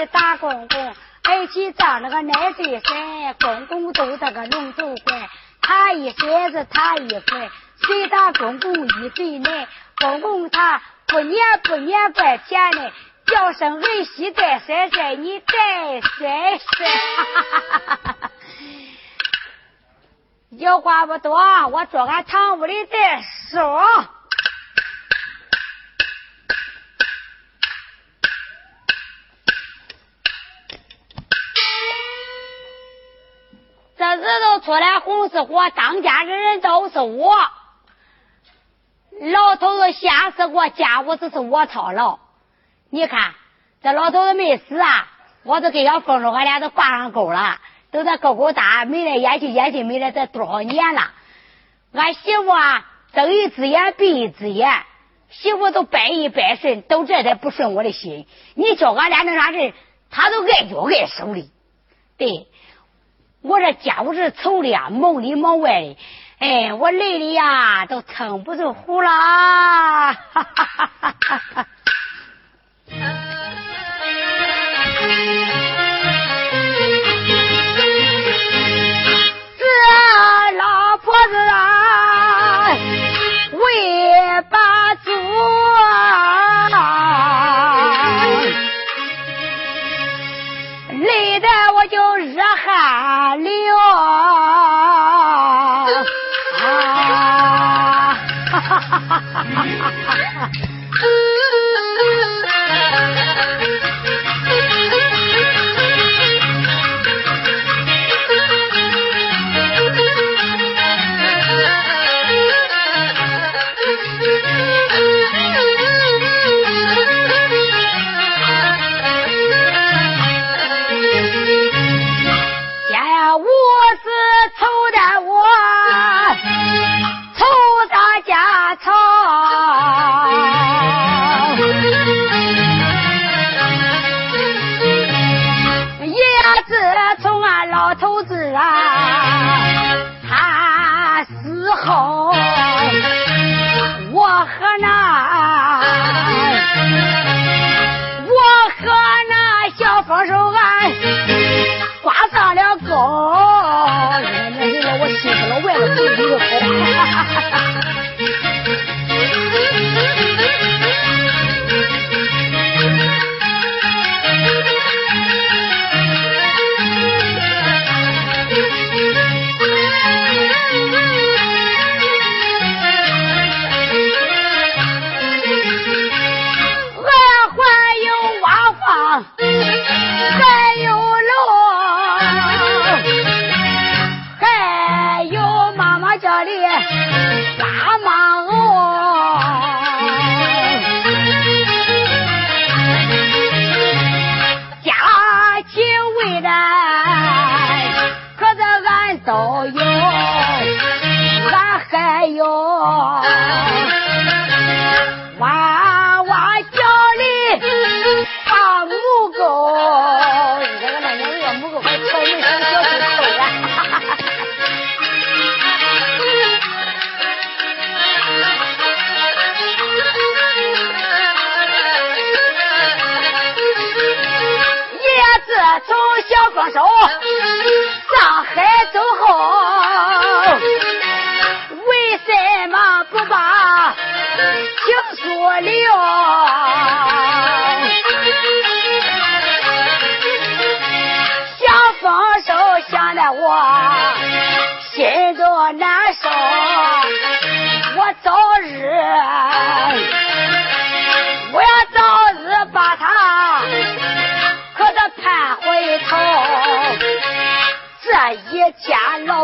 个蹦啦蹦，做一个儿媳大公公，儿媳长了个奶嘴身，公公都这个龙头怪，他一孙子他一块，随大公公一岁奶，公公他不念不念怪甜嘞，叫声儿媳再甩甩，你再甩甩。有话不多，我坐俺堂屋里再说。出来红是火，当家的人都是我。老头子吓死我，家务只是我操劳。你看这老头子没死啊，我都给要封着，俺俩都挂上钩了。都在勾勾搭，没来眼去眼睛没来，这多少年了？俺媳妇啊，睁一只眼闭一只眼，媳妇都百依百顺，都这才不顺我的心。你叫俺俩那啥事，他都爱脚爱手的。对，我这家务事愁的呀，忙里忙外的，哎，我累的呀，都撑不住呼啦。哈哈哈哈哈哈。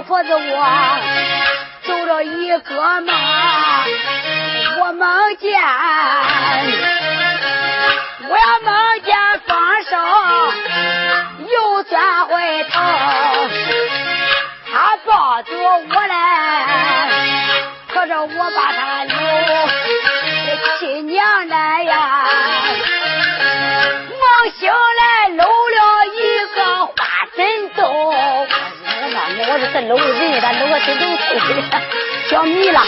婆子，我做了一个梦，我梦见我要梦见放手，又转回头，他抱着我来，可是我把他留，亲娘来不是搂个人，咱搂个真能吹的，了。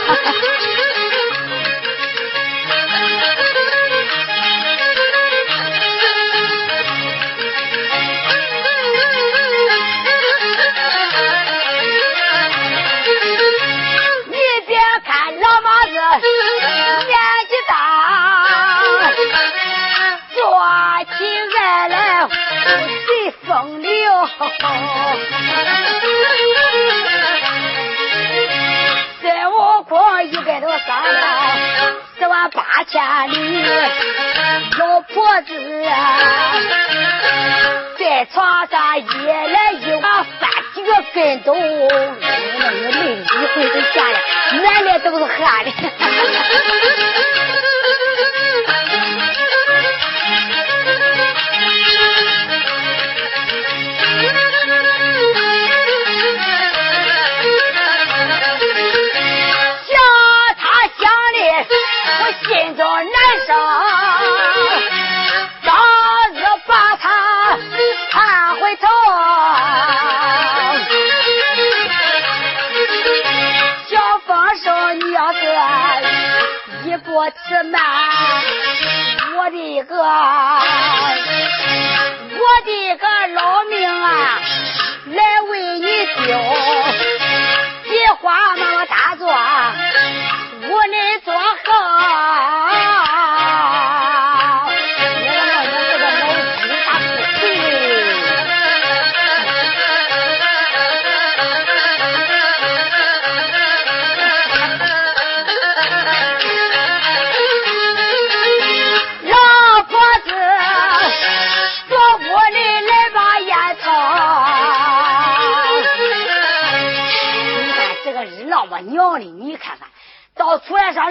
你别看老妈子年纪大，做起爱来最风流。一百多三十万八千里，老婆子在床上一来一往翻几个跟斗，那个妹子一回头下来，满脸都是汗的。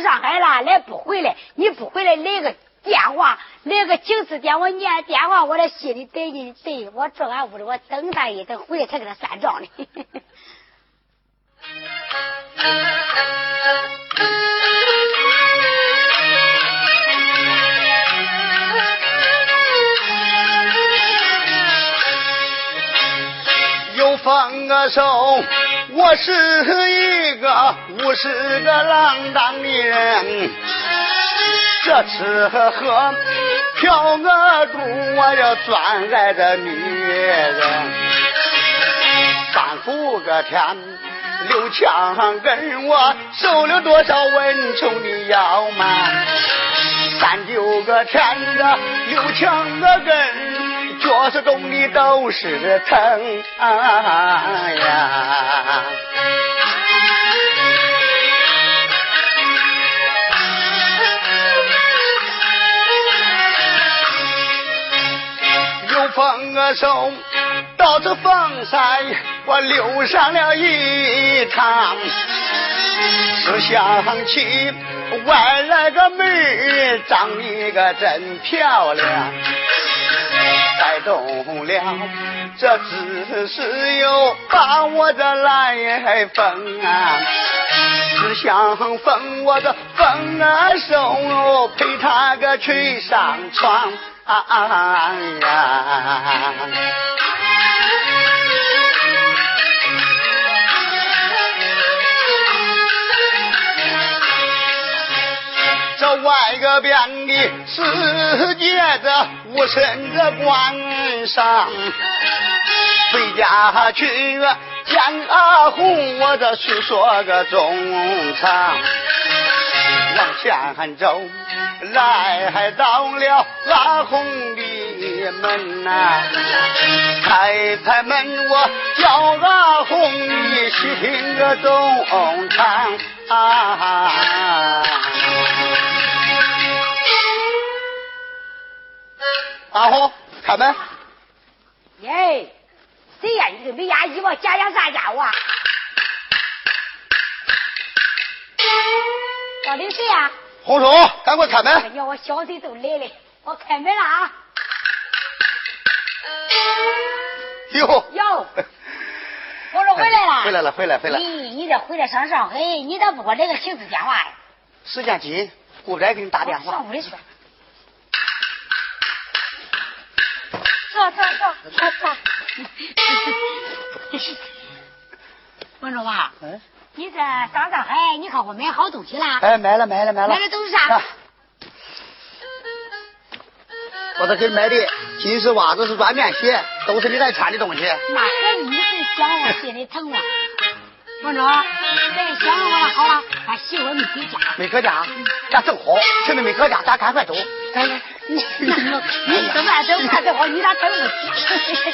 上海了，来不回来，你不回来来个电话，来个警示电话，念电话，我这心里得劲得，我坐俺屋里，我等他一等，回来才给他算账呢。有放手。我是一个五十个浪荡的人，这吃喝嫖个赌，我要专爱的女人。三伏个天，六枪跟我受了多少蚊虫的咬嘛？三九个天的六枪个跟。脚是冻的都是疼呀！有风手，到这风山我溜上了一趟，是想起外来个妹儿长得个真漂亮。带动了，这只是又把我的来风啊，只想封我的风啊手，陪他个去上床呀。这外个边的世界，这无声的关上，回家去见阿红，我这诉说个衷肠。往前走，来到了阿红的门呐，开开门，我叫阿红，你听个衷肠啊。阿红，开门。耶，谁呀？你个没压衣服，家家啥家伙？到底谁呀？红叔，赶快开门。哎呀，我小贼都来了，我开门了啊。哟哟，红叔回来了。回来了，回来，回来。咦你这回来上上海，你咋不给我来个行事电话呀？时间紧，顾不来给你打电话。上屋里去。坐坐坐坐坐。文忠啊，嗯，你这上上海，你看我买好东西了？哎，买了买了买了。买的都是啥？我这给你买的金丝袜子是软面鞋，都是你爱穿的东西。那可你是想我心里疼啊！王忠，咱想我了好了，俺媳妇没回家。没搁家？那正好，趁着没搁家，咱赶快走。你你怎么怎么怎么好？你咋等不起？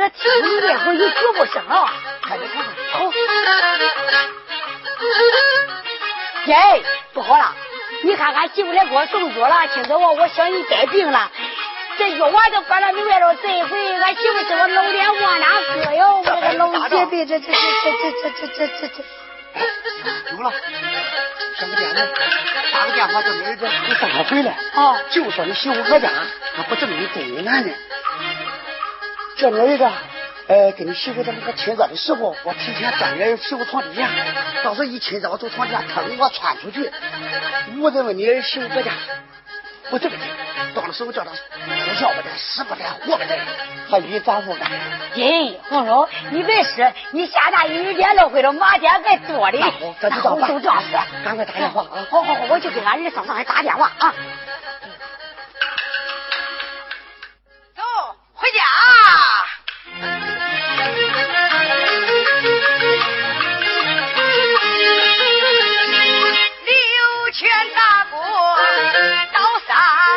这听你也会有脚步声啊！看看看，好。耶，不好了！你看俺媳妇来给我送药了，听着我，我想你带病了。这药丸都关到明白了，这一回俺媳妇叫我老脸往哪搁哟？我这个老姐妹，这这这这这这这这这。有了，上个店子，打个电话叫妹子，你赶快回来。啊，就说你媳妇搁家，还不正你追男呢。叫妹子。哎，给你媳妇在那个亲热的时候，我提前钻在媳妇床底下，到时候一亲热，我从床底下，腾我窜出去。我认为你媳妇搁家，我这个劲，到了时候叫他哭笑不得，死不得，活不得，还你咋不干？咦，红叔，你别说，你下大雨天都回了，马天还多的。那就就这样子，赶快打电话啊！好好好，我去给俺儿子上上打电话啊。回家。刘全大哥到三。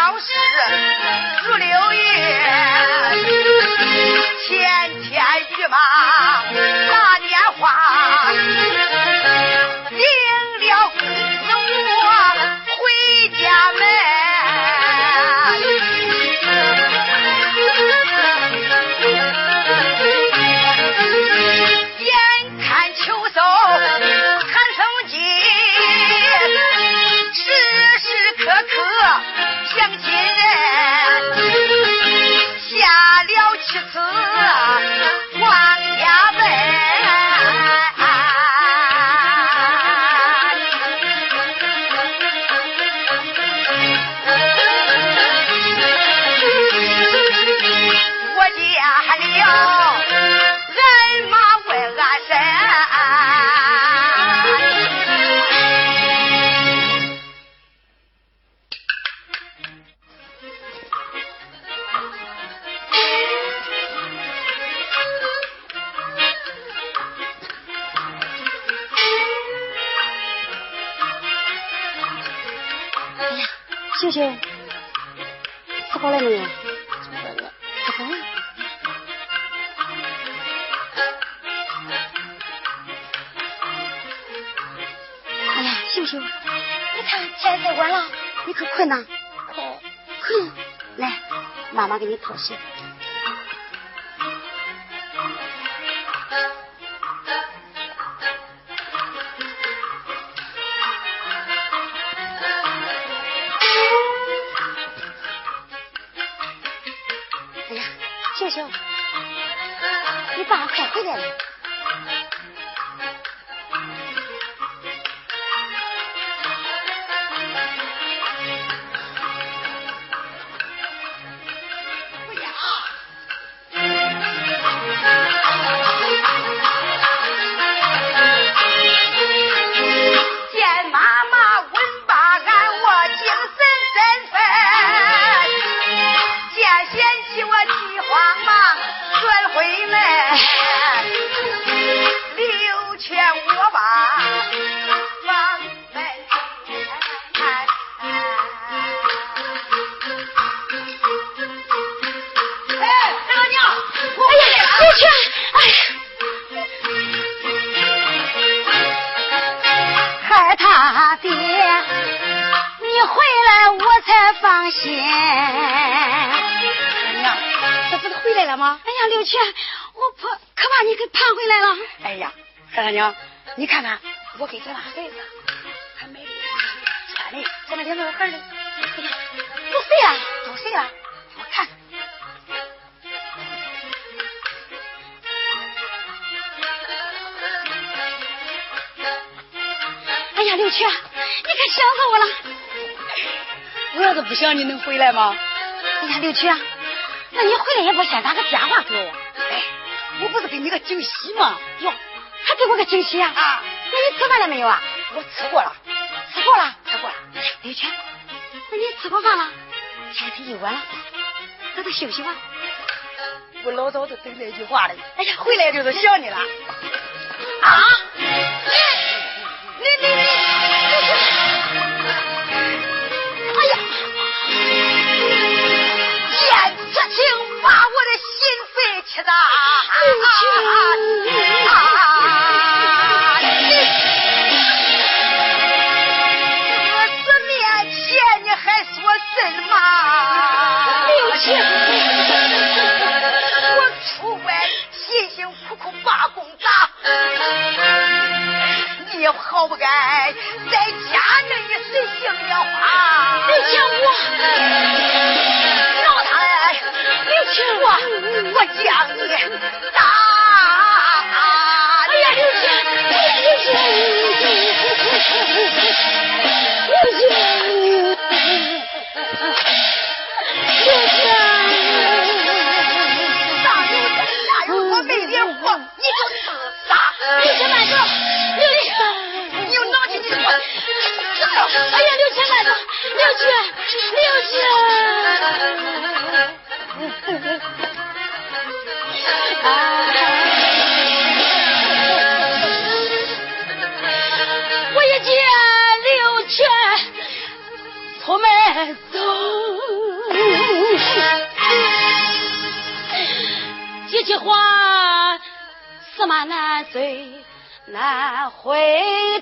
老湿如流月，千千羽马。你爸快回来！吗？哎呀，刘全，我怕可把你给盼回来了。哎呀，三大娘，你看看，我给咱俩孩子还买的穿的，咱那两个孩的，哎呀，都谁了？都谁了？我看。哎呀，刘全，你可想死我了！我要是不想你能回来吗？哎呀，刘全，那你回来也不先打个电话给我？哎，我不是给你个惊喜吗？哟，还给我个惊喜啊！啊，那你吃饭了没有啊？我吃过了，吃过了，吃过了。哎呀，刘全，那你吃过饭了？天天一晚了，早点休息吧。我老早就等这句话了。哎呀，回来就是想你了。啊！你你你你！肺气的啊！我死面前你还说什么？刘青，我出外辛辛苦苦把工砸，你好不该在家内随性的花。刘青我，我我最难回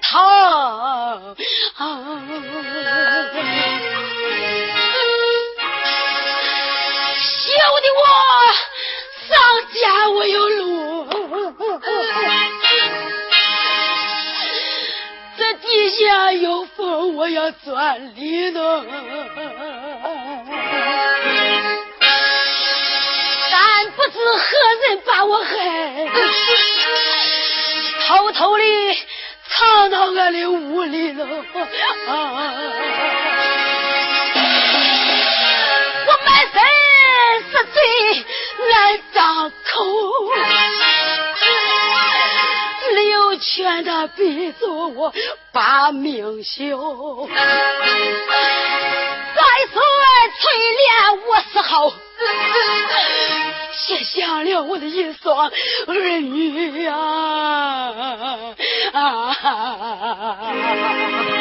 头。小的我上家我有路，这地下有风我要钻里头。但不知何人把我害，偷偷的藏到俺的屋里头。我满身是罪难张口，刘全他逼着我把命休。再说翠莲我是好，写下了我的一双儿女啊啊！还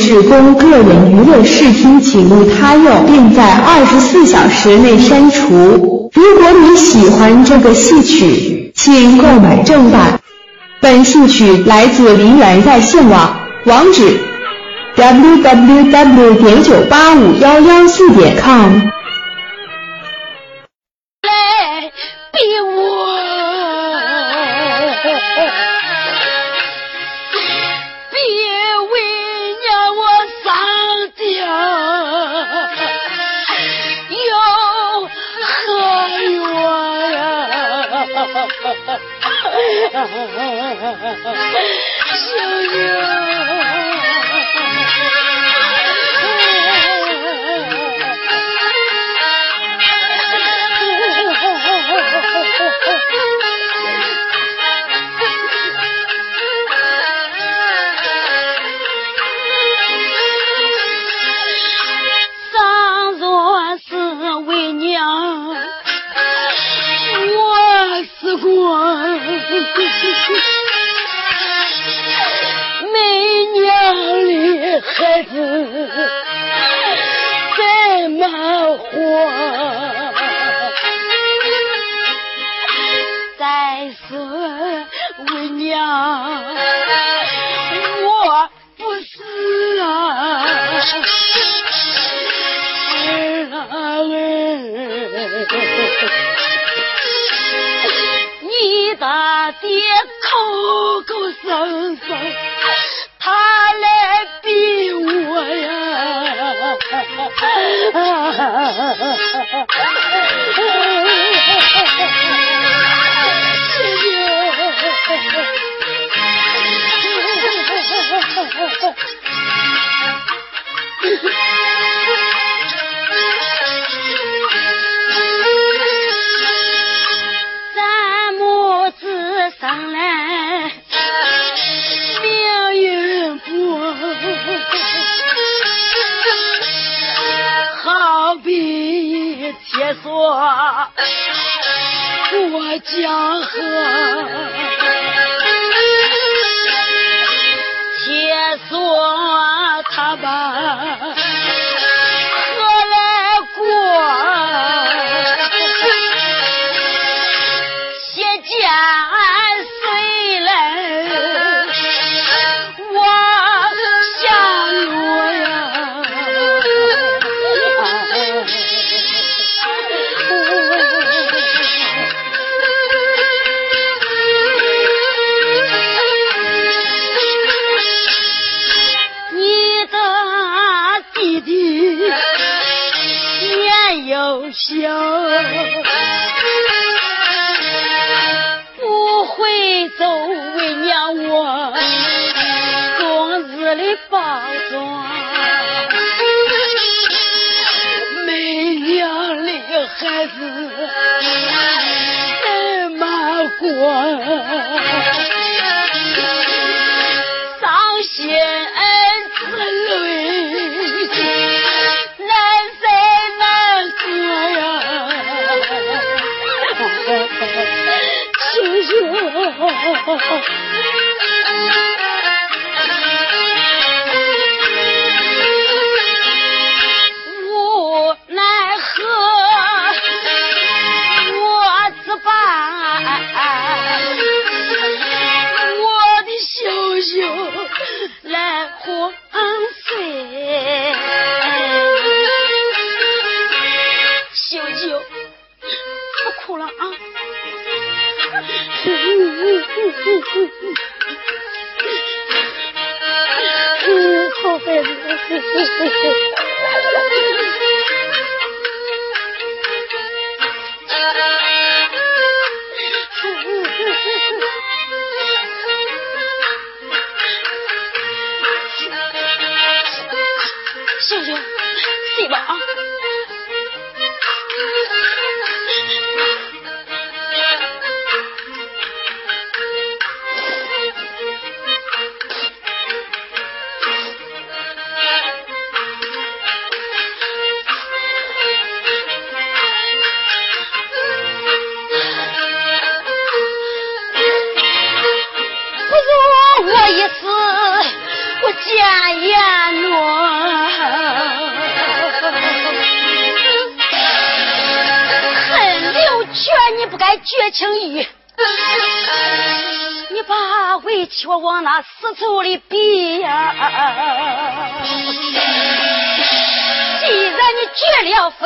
只供个人娱乐视听，请勿他用，并在二十四小时内删除。如果你喜欢这个戏曲，请购买正版。本戏曲来自梨园在线网，网址 www. 点九八五幺幺四点 com。啊啊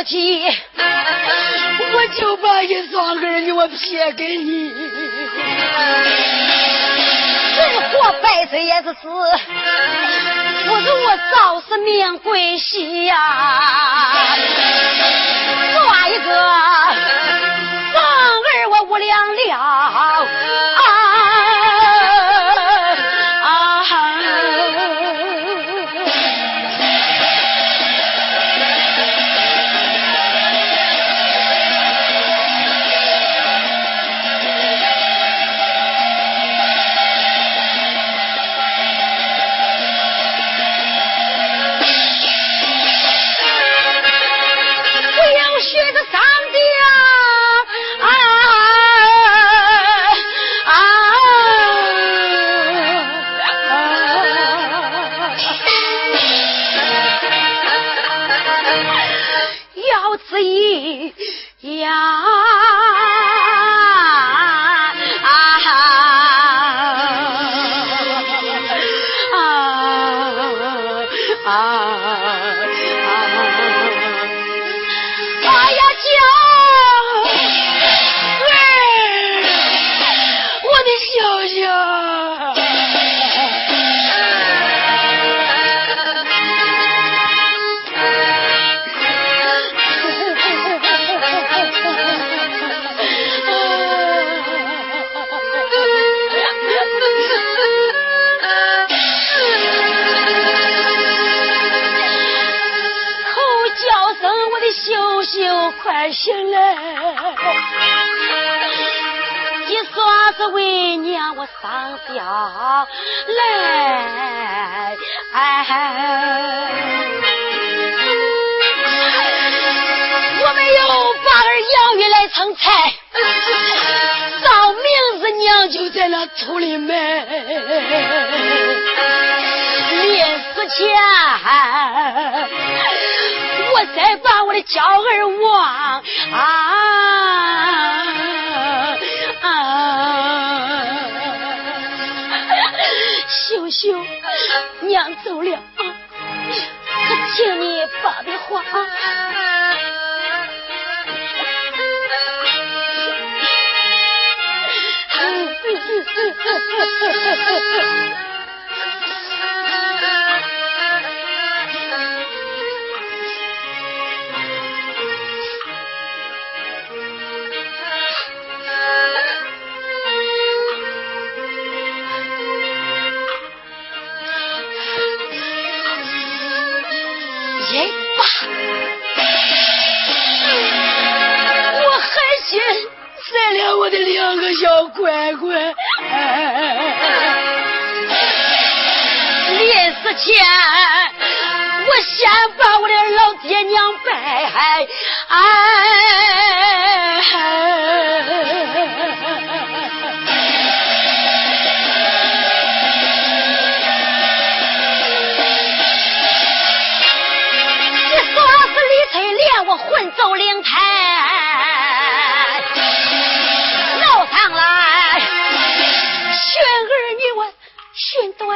绝了夫妻，我就把一双儿女我撇给你。人活百岁也是死，不如我早死命归西呀！娇儿望啊啊！秀秀，娘走了啊，请你把的话啊。这两个小乖乖，临死前我先把我的老爹娘拜。哎说是李翠莲，我魂走灵台。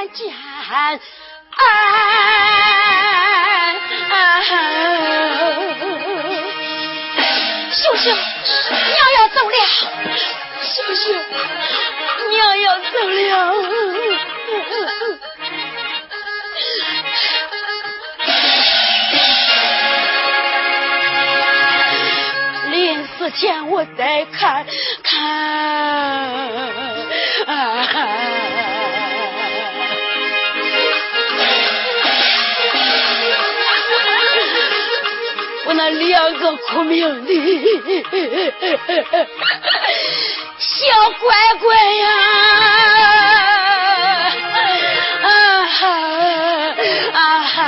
家，哎，秀秀，你要走了，秀秀，你要走了，临死前我再看。两个苦命的。小乖乖呀。啊哈。啊哈。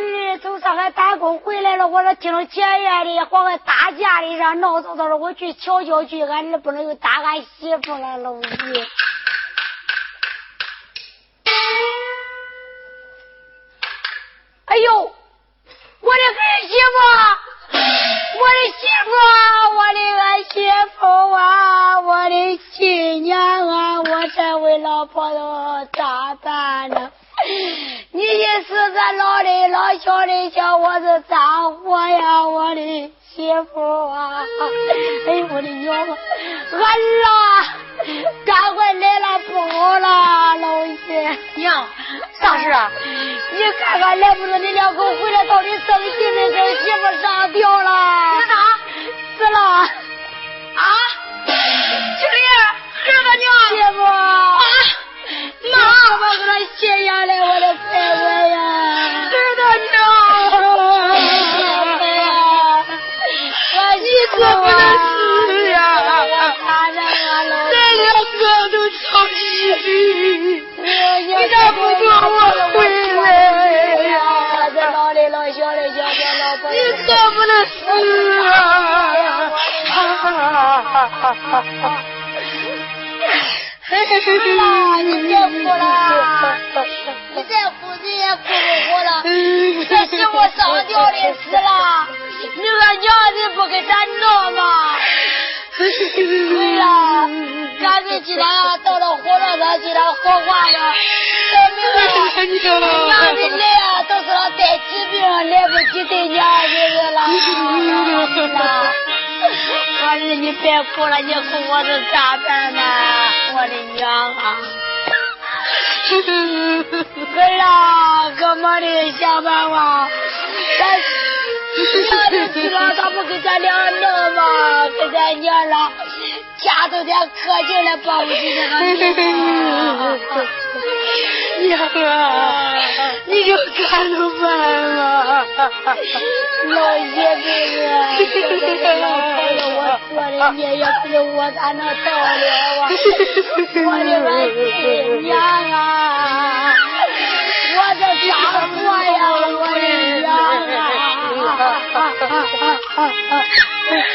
儿从上海打工回来了，我说听着解怨的，好个打架的，让闹腾腾的，我去瞧瞧去。俺儿不能又打俺媳妇了，老弟。哎呦，我的儿媳妇，我的媳妇，我的儿媳妇啊，我的亲娘啊，我这位老婆子咋办？是咱老的老小的叫我是咋活呀，我的媳妇啊！哎呦我的娘啊！俺啦，赶快来了不好了，老爷娘，啥事啊？你看看来不是你两口回来到底生气没？生媳妇上吊了？死啥？死了！啊？青莲，儿子娘，媳妇啊！妈，怎么给他写下来？我的乖乖呀！儿子娘，你可不能死呀！这两个都操心，你咋不叫我回来呀？这老的老小的小小老婆，你可不能死啊！啦，你别哭了，你再哭你也哭不活了。这媳妇上吊的死了，你俺娘你不给咱闹吗？对了，赶紧给他到了火葬场给他火化了。到明天娘的来啊，都是带疾病，来不及带娘的了。儿子，你别哭了，你哭我是咋办呢？我的娘啊！儿啊，哥们的想办法，咱娘的死了，他不给咱俩弄吗？给咱娘了，家都得磕进来保不齐这个命娘啊，你就看着办吧。老爷子啊，这个老婆子我做的孽也不是我咋能到了啊？我的俺亲娘啊，我这咋活呀？啊啊啊啊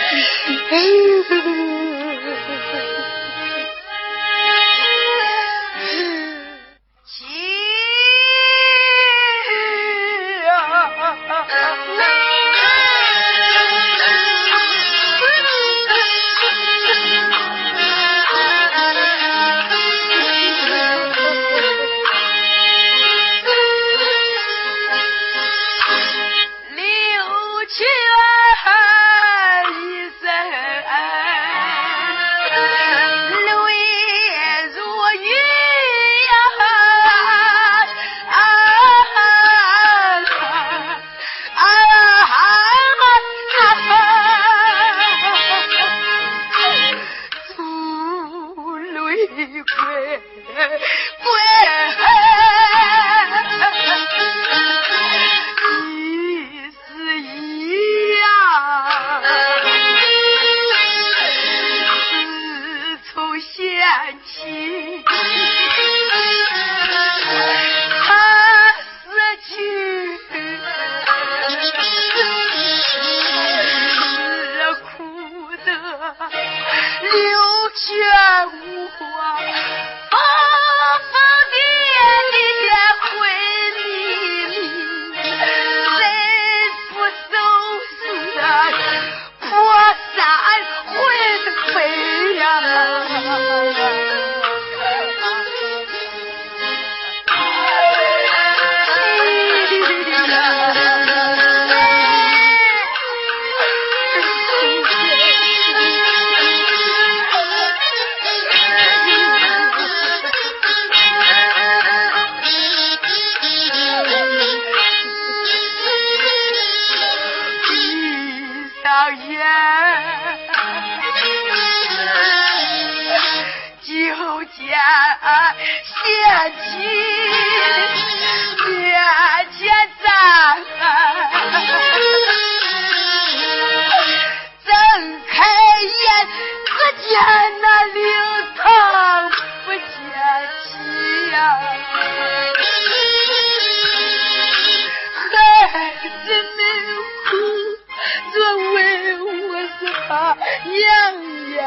啊献祭爹欠睁开眼只见那灵堂不见妻呀孩子们哭着问我是怕娘？呀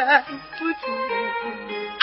不あ、一、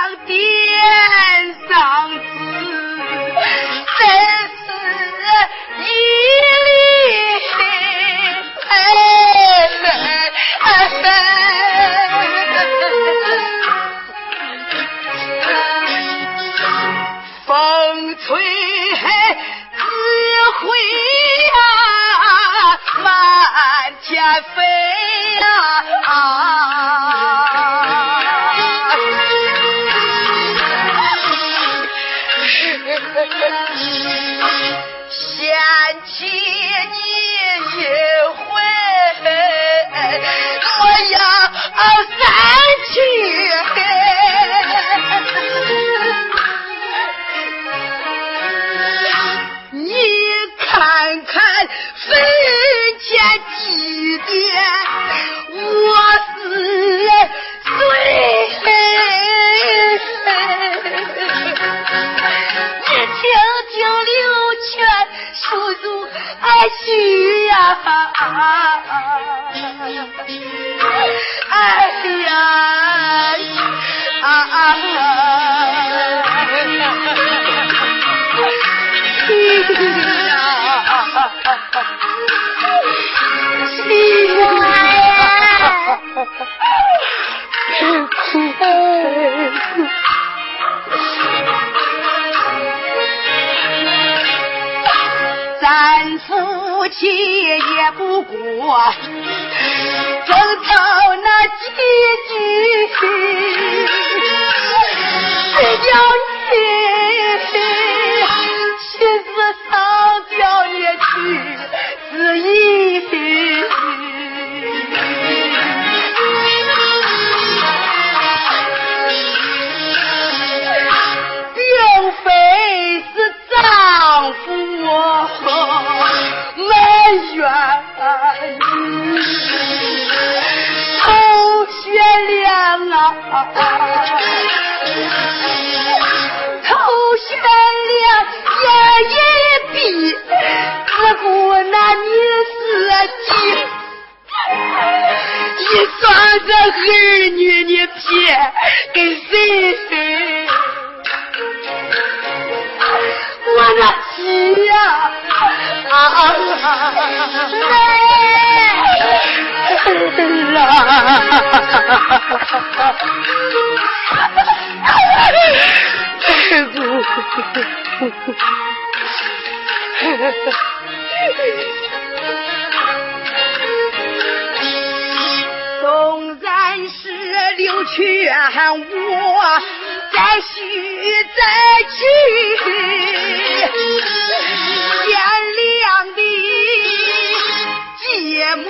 Salve! 气也不过争吵那几句谁叫你亲自上吊也去自医这儿女你撇跟谁？我那心呀、啊，啊啊啊！哎呀！劝我再续再娶贤良的继母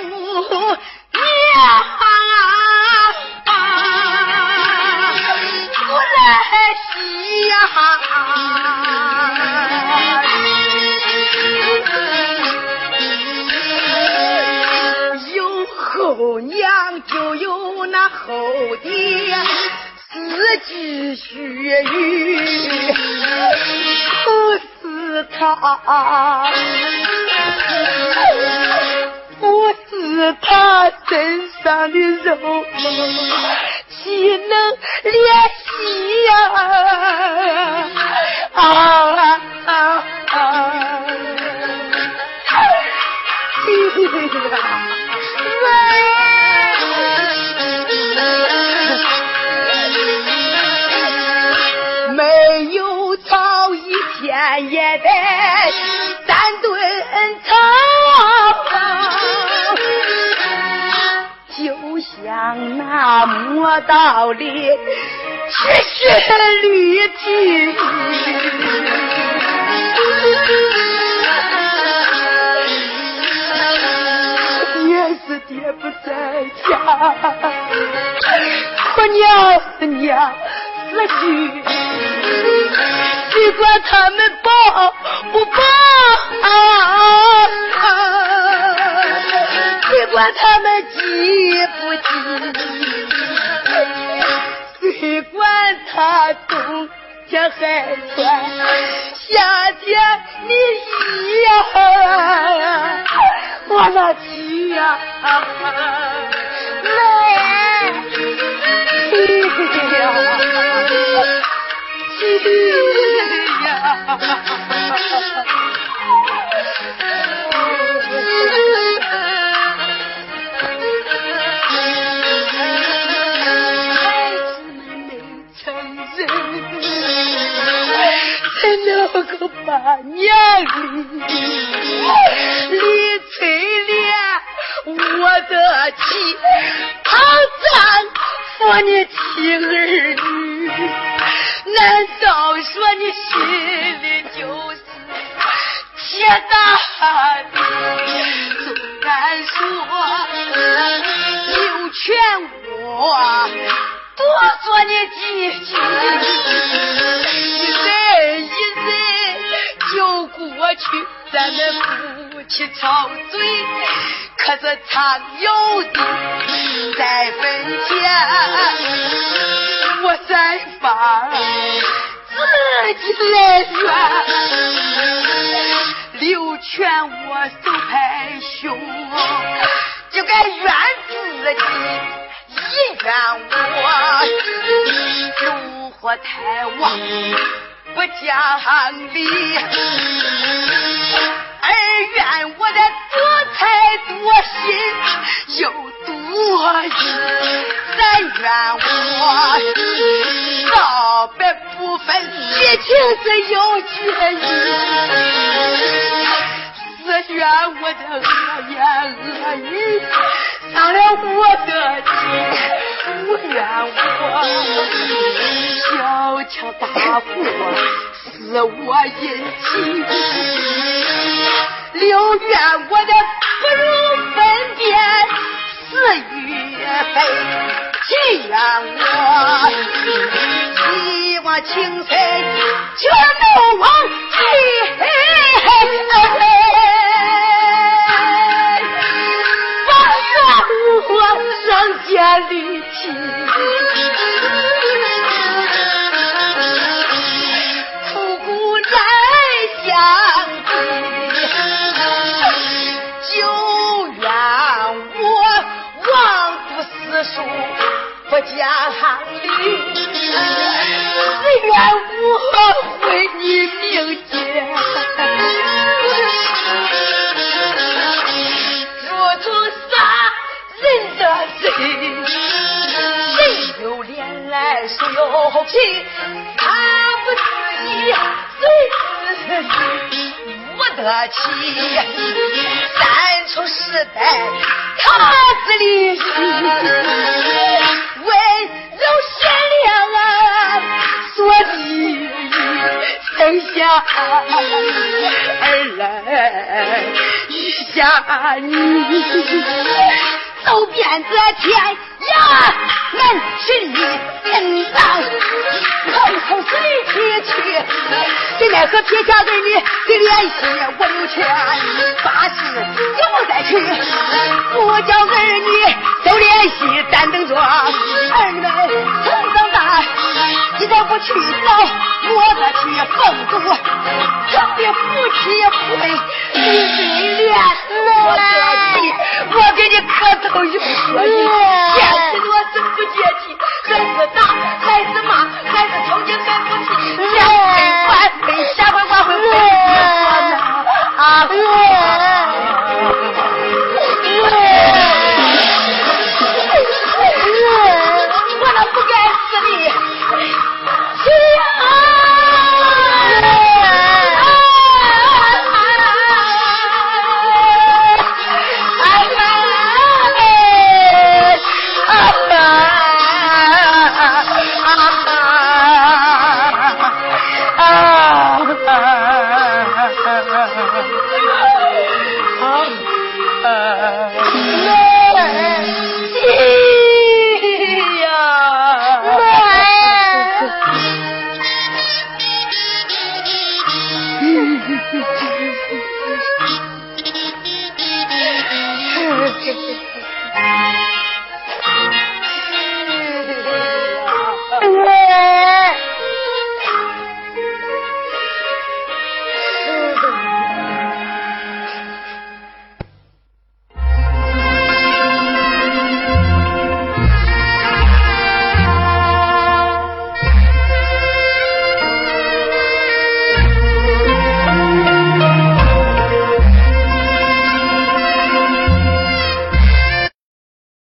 娘啊不再稀呀后爹是继雪雨，不是他，不是他身上的肉，岂能怜惜呀？啊！啊啊磨刀理去学那驴，也是爹不在家，可娘子娘子去，尽管他们抱不抱，尽管他们记不记。谁管他冬天还穿，夏天你一样，我那去呀，来，去呀，去呀。娘里，李翠莲，我的妻，他丈夫你亲儿女，难道说你心里就是铁打常有的在坟前，我再把自己来怨。刘全我手拍胸，就该怨自己，一怨我怒火太旺。不讲理，而怨我的多才多心又多疑，咱怨我道别不分，激情是有决意，是怨我的恶言恶语伤了我的心，不怨我。小强大祸是我引起，六月我的不如分辨是与非，祈愿我一往情深全都忘记，把怨我上天里去。不讲理，只愿我为你命贱。如此杀人的罪，谁有脸来谁有皮？他不自己，谁自己无得起？三出时代，他自立。温柔善良啊，所以生下儿来下你，走遍这天涯难寻你心脏，口口是离去，谁奈何撇下儿女的联系，我有权发誓也不再去，不叫儿女都联系，但等着儿女们成长大，你再不去找我的去奉祖，成的夫妻会离对联，我的妻，我给你磕头有说理，现实我真不接气，孩子打孩子骂还是抽筋还不气，下回管会下回管会会啊！